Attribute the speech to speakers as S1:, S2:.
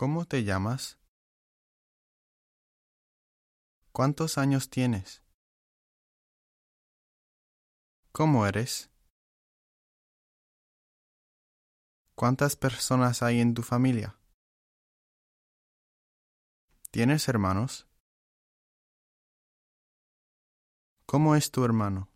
S1: ¿Cómo te llamas? ¿Cuántos años tienes? ¿Cómo eres? ¿Cuántas personas hay en tu familia? ¿Tienes hermanos? ¿Cómo es tu hermano?